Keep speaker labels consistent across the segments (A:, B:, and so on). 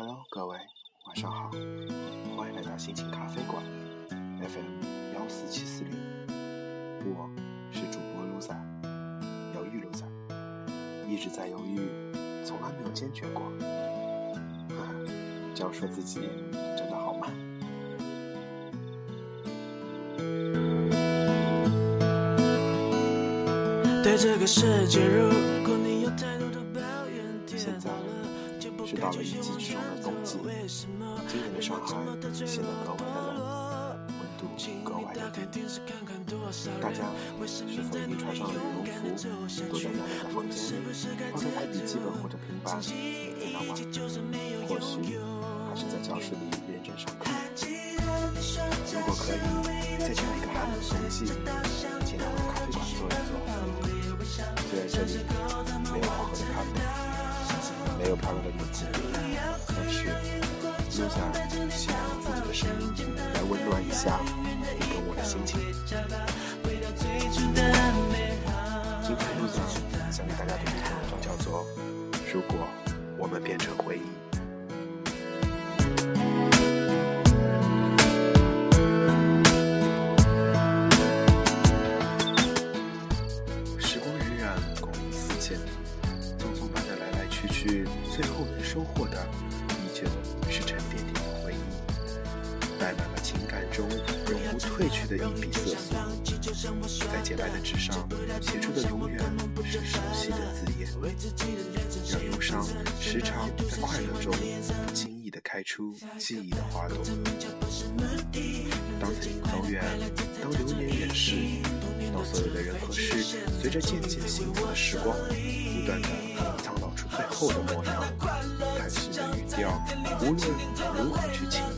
A: Hello，各位，晚上好，欢迎来到心情咖啡馆，FM 幺四七四零，我是主播卢仔，犹豫卢仔，一直在犹豫，从来没有坚决过，呵呵，这样说自己真的好吗？
B: 对这个世界，如
A: 是到了一季之中的冬季，今年的上海显得格外的冷，温度格外的低。大家是否已经穿上了羽绒服，躲在暖暖的房间里，抱着台笔记本或者平板在那玩？或许还是在教室里认真上课。如果可以，在这样一个寒冷的冬季，进来我的咖啡馆坐一坐。虽然这里没有好喝的咖啡，没有漂亮的女子，但是路仔希望用自己的声音来温暖一下你跟我的心情。今天路仔想给大家读一篇文章，叫做《如果我们变成回忆》。带满了情感中永不褪去的一笔色素。在洁白的纸上写出的永远是熟悉的字眼，让忧伤时常在快乐中不经意地开出记忆的花朵。当曾经走远，当流年远逝，当所有的人和事随着渐渐行走的时光，不断地苍老出最后的模样，叹息的语调，无论如何去轻描淡写，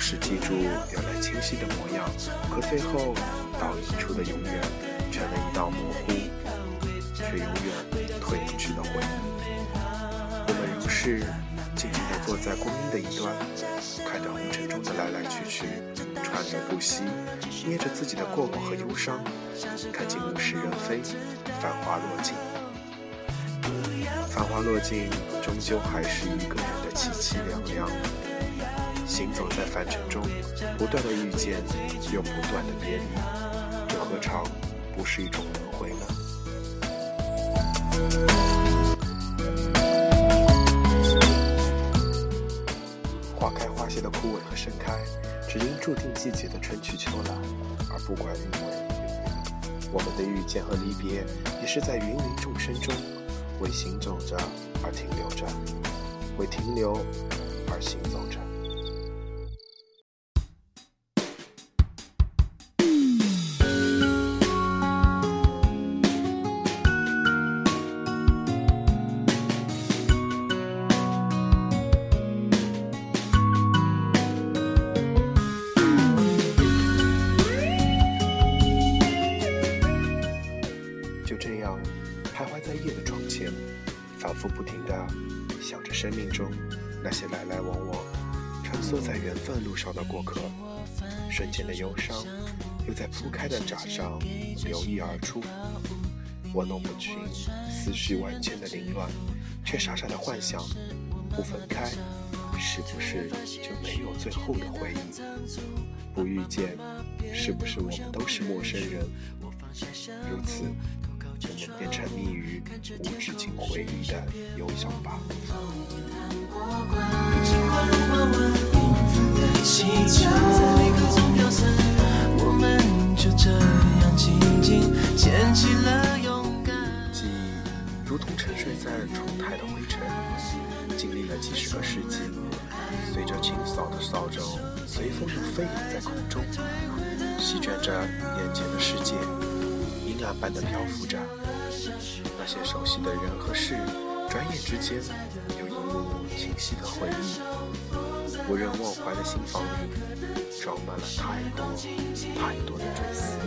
A: 总是记住原来清晰的模样，可最后倒映出的永远，成了一道模糊却永远褪不去的回忆。我们如是静静地坐在光阴的一端，看着红尘中的来来去去，川流不息，捏着自己的过往和忧伤，看尽物是人非，繁华落尽。繁华落尽，终究还是一个人的凄凄凉凉。行走在凡尘中，不断的遇见，又不断的别离，这何尝不是一种轮回呢？花开花谢的枯萎和盛开，只因注定季节的春去秋来，而不管因为。我们的遇见和离别，也是在芸芸众生中，为行走着而停留着，为停留而行走着。复不停地想着生命中那些来来往往、穿梭在缘分路上的过客，瞬间的忧伤又在铺开的闸上流溢而出。我弄不清思绪万千的凌乱，却傻傻的幻想，不分开，是不是就没有最后的回忆？不遇见，是不是我们都是陌生人？如此，我们便沉溺于无止境回忆的忧伤吧。
B: 我们就这样静静牵起了勇敢。
A: 记忆如同沉睡在窗台的灰尘，经历了几十个世纪，随着清扫的扫帚，随风又飞扬在空中，席卷着眼前的世界，阴暗般的漂浮着。那些熟悉的人和事，转眼之间又一幕幕清晰的回忆，不忍忘怀的心房里装满了太多太多的追思。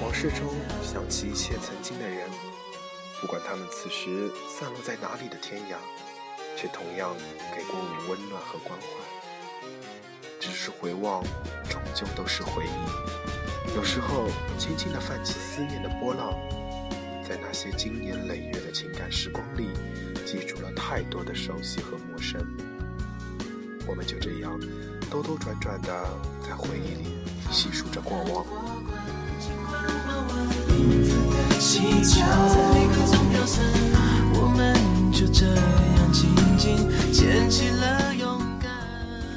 A: 往事中想起一切曾经的人，不管他们此时散落在哪里的天涯，却同样给过我温暖和关怀。只是回望，终究都是回忆。有时候，轻轻地泛起思念的波浪，在那些经年累月的情感时光里，记住了太多的熟悉和陌生。我们就这样兜兜转转地在回忆里细数着过往。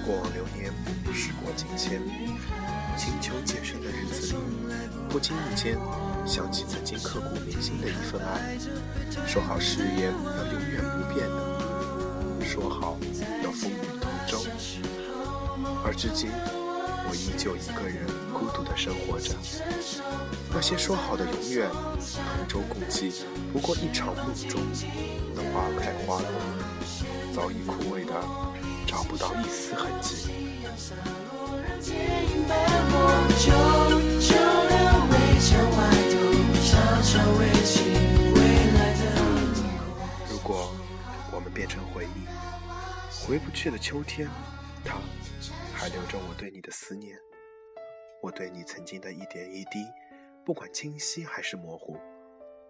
A: 过往流年，时过境迁，清秋渐深的日子里，不经意间想起曾经刻骨铭心的一份爱。说好誓言要永远不变的，说好要风雨同舟，而至今。依旧一个人孤独的生活着，那些说好的永远，同舟共济，不过一场梦中的花开花落，早已枯萎的找不到一丝痕迹。如果我们变成回忆，回不去的秋天，对你的思念，我对你曾经的一点一滴，不管清晰还是模糊，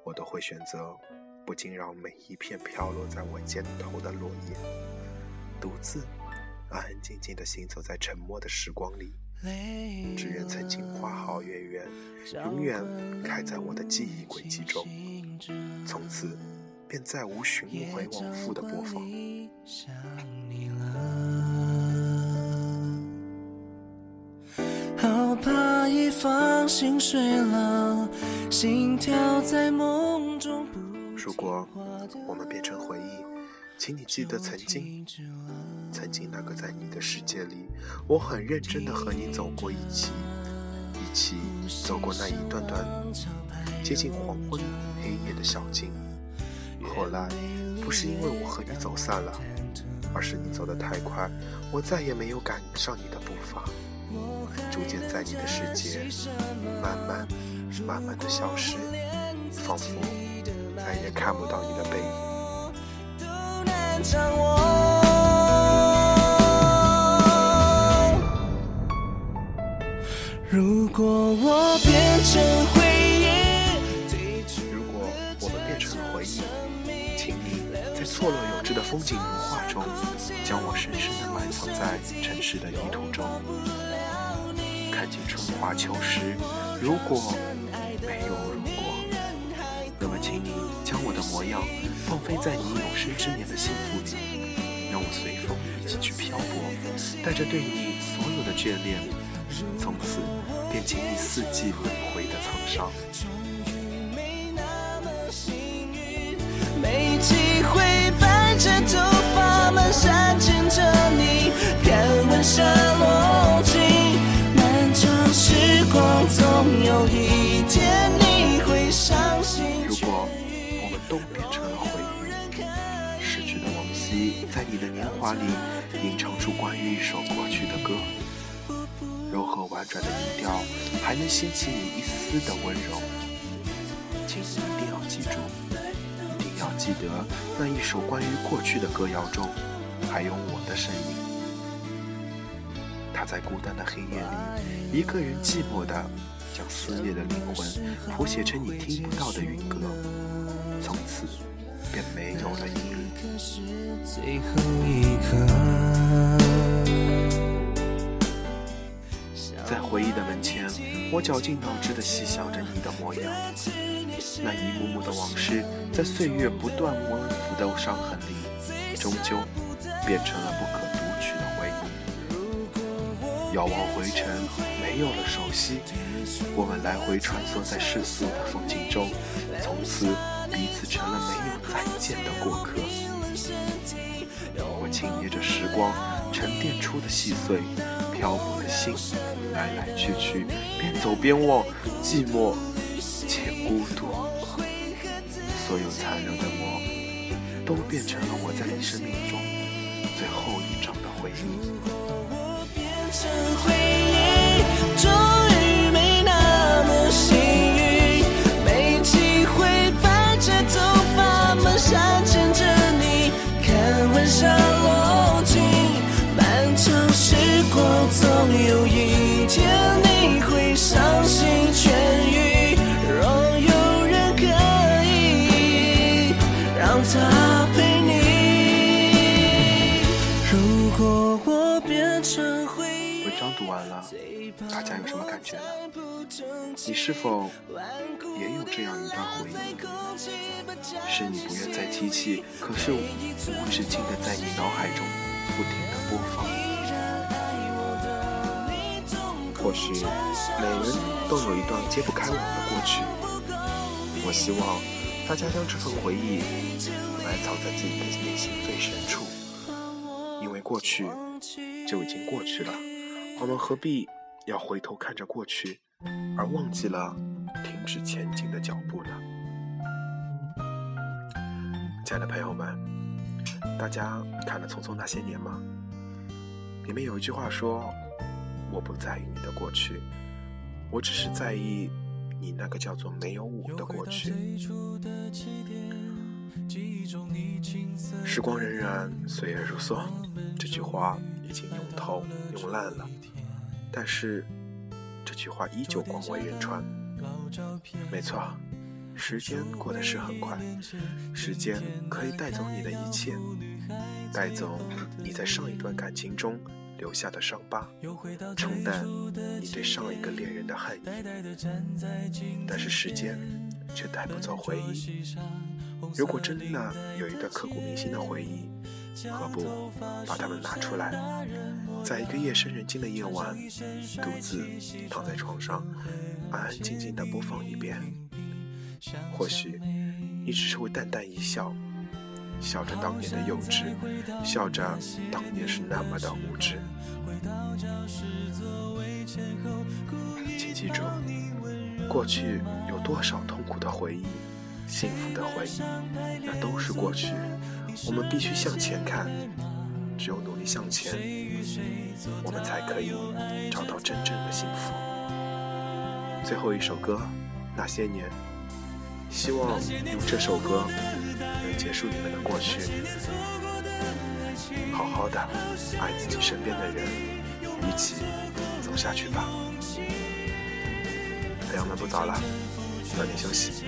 A: 我都会选择不惊扰每一片飘落在我肩头的落叶，独自安安静静地行走在沉默的时光里，只愿曾经花好月圆，永远开在我的记忆轨迹中，从此便再无循回往复的播放。
B: 想你了放心睡了，心跳在梦中
A: 如果我们变成回忆，请你记得曾经，曾经那个在你的世界里，我很认真的和你走过一起，一起走过那一段段接近黄昏黑夜的小径。后来，不是因为我和你走散了，而是你走得太快，我再也没有赶上你的步伐。逐渐在你的世界慢慢、慢慢的消失，仿佛再也看不到你的背影。如果我变成回忆，如果我们变成了回忆，请你在错落有致的风景如画中，将我深深的埋藏在尘世的泥土中。看尽春华秋实，如果没有如果，那么请你将我的模样放飞在你有生之年的幸福里，让我随风一起去漂泊，带着对你所有的眷恋，从此便经历四季轮回的沧桑。在你的年华里吟唱出关于一首过去的歌，柔和婉转的音调，还能掀起你一丝的温柔。请你一定要记住，一定要记得那一首关于过去的歌谣中，还有我的身影。他在孤单的黑夜里，一个人寂寞的将撕裂的灵魂谱写成你听不到的云歌，从此便没有了意义。在回忆的门前，我绞尽脑汁的细想着你的模样，那一幕幕的往事，在岁月不断温抚的伤痕里，终究变成了不可。遥望回程，没有了熟悉，我们来回穿梭在世俗的风景中，从此彼此成了没有再见的过客。我轻捏着时光，沉淀出的细碎，漂泊的心，来来去去，边走边望，寂寞且孤独。所有残留的我，都变成了我在你生命中最后一张的回忆回忆。大家有什么感觉呢？你是否也有这样一段回忆？是你不愿再提起，可是无止境的在你脑海中不停的播放。或许每人都有一段揭不开网的过去。我希望大家将这份回忆埋藏在自己的内心最深处，因为过去就已经过去了，我们何必？要回头看着过去，而忘记了停止前进的脚步呢？亲爱的朋友们，大家看了《匆匆那些年》吗？里面有一句话说：“我不在意你的过去，我只是在意你那个叫做没有我的过去。”时光荏苒，岁月如梭，这句话已经用透用烂了。但是，这句话依旧广为人传。没错，时间过得是很快，时间可以带走你的一切，带走你在上一段感情中留下的伤疤，冲淡你对上一个恋人的恨意。但是时间却带不走回忆。如果真的有一段刻骨铭心的回忆，何不把它们拿出来，在一个夜深人静的夜晚，独自躺在床上，安安静静地播放一遍？或许你只是会淡淡一笑，笑着当年的幼稚，笑着当年是那么的无知。请记住，过去有多少痛苦的回忆，幸福的回忆，那都是过去。我们必须向前看，只有努力向前，我们才可以找到真正的幸福。最后一首歌《那些年》，希望用这首歌能结束你们的过去，好好的爱自己身边的人，一起走下去吧。朋友们，不早了，早点休息，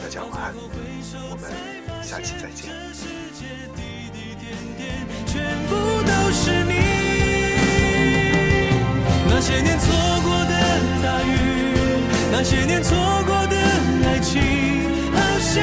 A: 大家晚安，我们下期再见。
B: 点点全部都是你。那些年错过的大雨，那些年错过的爱情，好想